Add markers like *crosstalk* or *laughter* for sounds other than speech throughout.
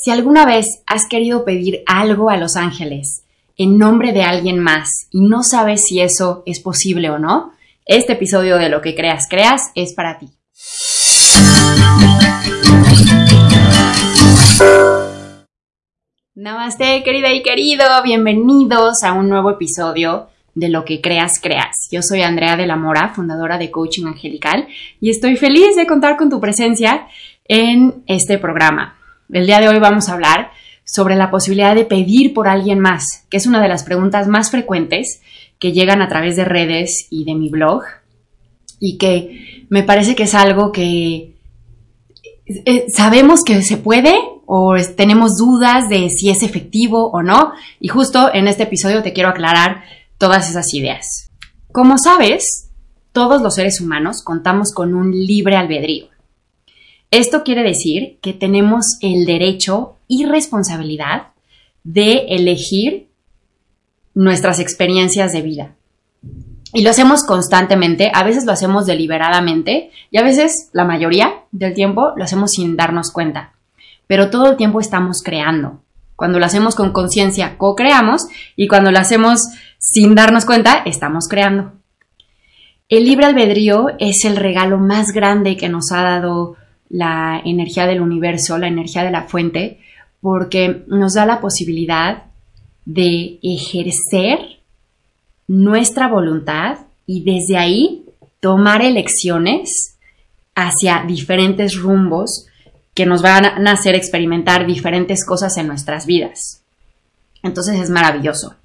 Si alguna vez has querido pedir algo a los ángeles en nombre de alguien más y no sabes si eso es posible o no, este episodio de Lo que creas, creas es para ti. Namaste, querida y querido, bienvenidos a un nuevo episodio de Lo que creas, creas. Yo soy Andrea de la Mora, fundadora de Coaching Angelical, y estoy feliz de contar con tu presencia en este programa. El día de hoy vamos a hablar sobre la posibilidad de pedir por alguien más, que es una de las preguntas más frecuentes que llegan a través de redes y de mi blog y que me parece que es algo que eh, sabemos que se puede o tenemos dudas de si es efectivo o no y justo en este episodio te quiero aclarar todas esas ideas. Como sabes, todos los seres humanos contamos con un libre albedrío. Esto quiere decir que tenemos el derecho y responsabilidad de elegir nuestras experiencias de vida. Y lo hacemos constantemente, a veces lo hacemos deliberadamente y a veces, la mayoría del tiempo, lo hacemos sin darnos cuenta. Pero todo el tiempo estamos creando. Cuando lo hacemos con conciencia, co-creamos y cuando lo hacemos sin darnos cuenta, estamos creando. El libre albedrío es el regalo más grande que nos ha dado la energía del universo, la energía de la fuente, porque nos da la posibilidad de ejercer nuestra voluntad y desde ahí tomar elecciones hacia diferentes rumbos que nos van a hacer experimentar diferentes cosas en nuestras vidas. Entonces es maravilloso.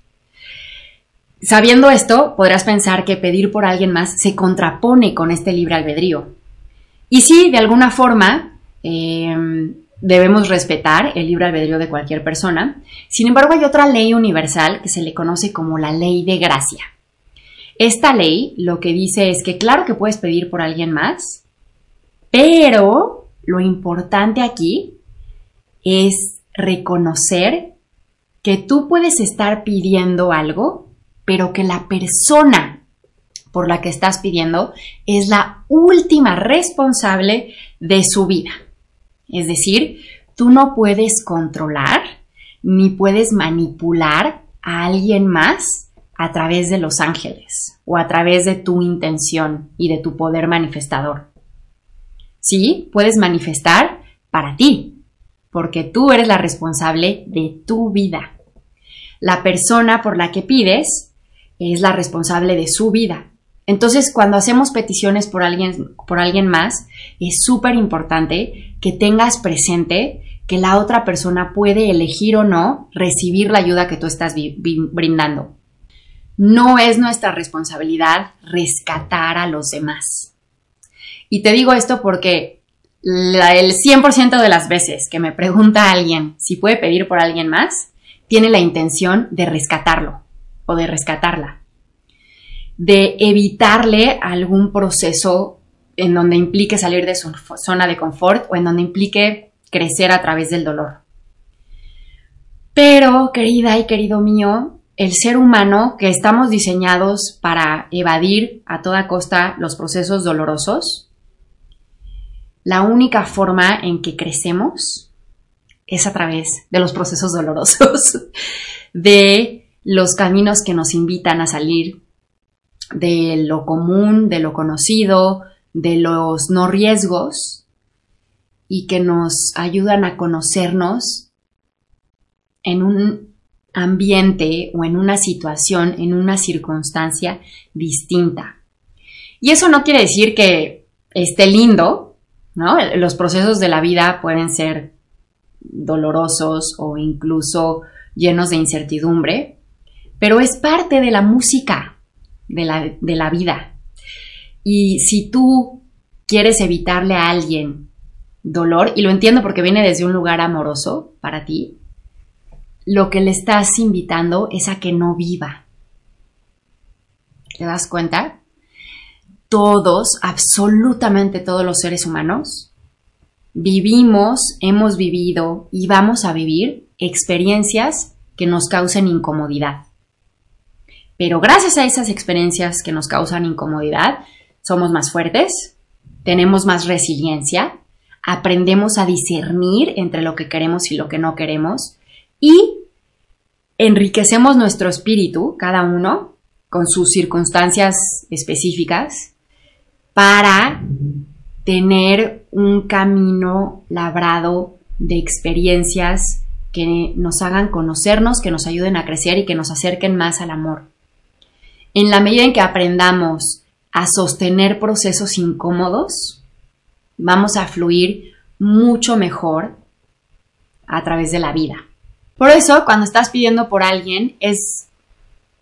Sabiendo esto, podrás pensar que pedir por alguien más se contrapone con este libre albedrío, y sí, de alguna forma, em, debemos respetar el libre albedrío de cualquier persona. Sin embargo, hay otra ley universal que se le conoce como la ley de gracia. Esta ley lo que dice es que claro que puedes pedir por alguien más, pero lo importante aquí es reconocer que tú puedes estar pidiendo algo, pero que la persona por la que estás pidiendo es la última responsable de su vida. Es decir, tú no puedes controlar ni puedes manipular a alguien más a través de los ángeles o a través de tu intención y de tu poder manifestador. Sí, puedes manifestar para ti, porque tú eres la responsable de tu vida. La persona por la que pides es la responsable de su vida. Entonces, cuando hacemos peticiones por alguien, por alguien más, es súper importante que tengas presente que la otra persona puede elegir o no recibir la ayuda que tú estás brindando. No es nuestra responsabilidad rescatar a los demás. Y te digo esto porque el 100% de las veces que me pregunta alguien si puede pedir por alguien más, tiene la intención de rescatarlo o de rescatarla de evitarle algún proceso en donde implique salir de su zona de confort o en donde implique crecer a través del dolor. Pero, querida y querido mío, el ser humano que estamos diseñados para evadir a toda costa los procesos dolorosos, la única forma en que crecemos es a través de los procesos dolorosos, *laughs* de los caminos que nos invitan a salir de lo común, de lo conocido, de los no riesgos y que nos ayudan a conocernos en un ambiente o en una situación, en una circunstancia distinta. Y eso no quiere decir que esté lindo, ¿no? Los procesos de la vida pueden ser dolorosos o incluso llenos de incertidumbre, pero es parte de la música, de la, vida. Y si tú quieres evitarle a alguien dolor, y lo entiendo porque viene desde un lugar amoroso para ti, lo que le estás invitando es a que no viva. ¿Te das cuenta? Todos, absolutamente todos los seres humanos, vivimos, hemos vivido y vamos a vivir experiencias que nos causen incomodidad. Pero gracias a esas experiencias que nos causan incomodidad, somos más fuertes, tenemos más resiliencia, aprendemos a discernir entre lo que queremos y lo que no queremos y enriquecemos nuestro espíritu, cada uno, con sus circunstancias específicas, para tener un camino labrado de experiencias que nos hagan conocernos, que nos ayuden a crecer y que nos acerquen más al amor. En la medida en que aprendamos a sostener procesos incómodos, vamos a fluir mucho mejor a través de la vida. Por eso, cuando estás pidiendo por alguien, es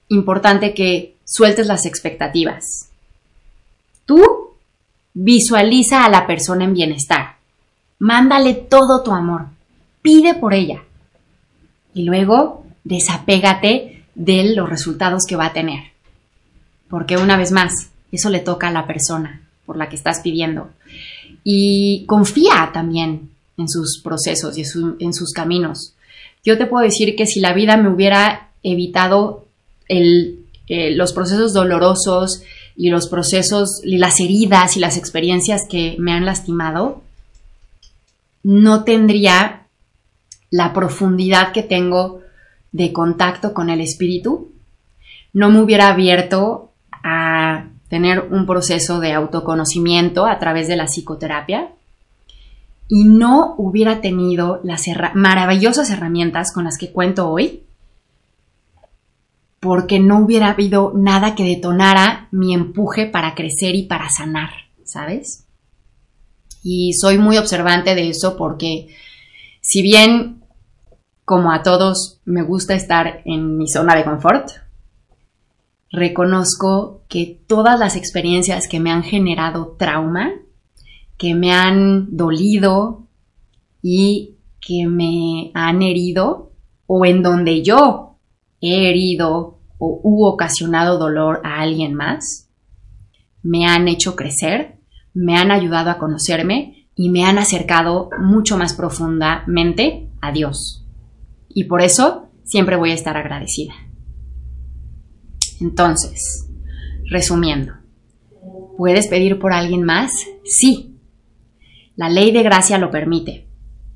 importante que sueltes las expectativas. Tú visualiza a la persona en bienestar. Mándale todo tu amor. Pide por ella. Y luego desapégate de los resultados que va a tener. Porque una vez más, eso le toca a la persona por la que estás pidiendo. Y confía también en sus procesos y en sus caminos. Yo te puedo decir que si la vida me hubiera evitado eh, los procesos dolorosos y los procesos, y las heridas y las experiencias que me han lastimado, no tendría la profundidad que tengo de contacto con el espíritu, no me hubiera abierto tener un proceso de autoconocimiento a través de la psicoterapia y no hubiera tenido las maravillosas herramientas con las que cuento hoy, porque no hubiera habido nada que detonara mi empuje para crecer y para sanar, ¿sabes? Y soy muy observante de eso porque si bien como a todos me gusta estar en mi zona de confort, reconozco que todas las experiencias que me han generado trauma, que me han dolido y que me han herido, o en donde yo he herido o u ocasionado dolor a alguien más, me han hecho crecer, me han ayudado a conocerme y me han acercado mucho más profundamente a Dios. Y por eso siempre voy a estar agradecida. Entonces, resumiendo, ¿puedes pedir por alguien más? Sí. La ley de gracia lo permite,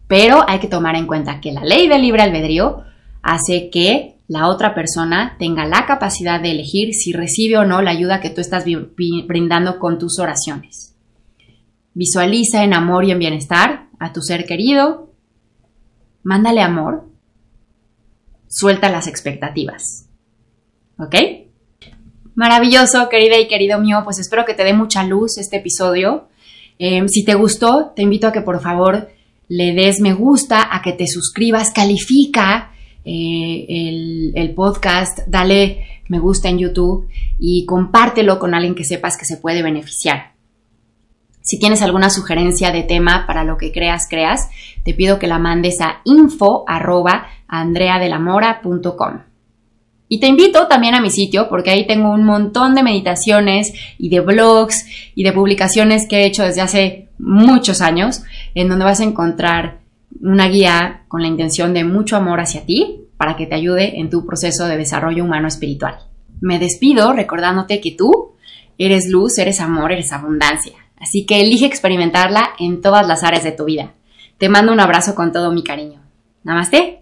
pero hay que tomar en cuenta que la ley del libre albedrío hace que la otra persona tenga la capacidad de elegir si recibe o no la ayuda que tú estás brindando con tus oraciones. Visualiza en amor y en bienestar a tu ser querido. Mándale amor. Suelta las expectativas. ¿Ok? Maravilloso, querida y querido mío, pues espero que te dé mucha luz este episodio. Em, si te gustó, te invito a que por favor le des me gusta, a que te suscribas, califica eh, el, podcast, dale me gusta en YouTube y compártelo con alguien que sepas que se puede beneficiar. Si tienes alguna sugerencia de tema para lo que creas, creas, te pido que la mandes a info y te invito también a mi sitio porque ahí tengo un montón de meditaciones y de blogs y de publicaciones que he hecho desde hace muchos años en donde vas a encontrar una guía con la intención de mucho amor hacia ti para que te ayude en tu proceso de desarrollo humano espiritual. Me despido recordándote que tú eres luz, eres amor, eres abundancia. Así que elige experimentarla en todas las áreas de tu vida. Te mando un abrazo con todo mi cariño. Namaste.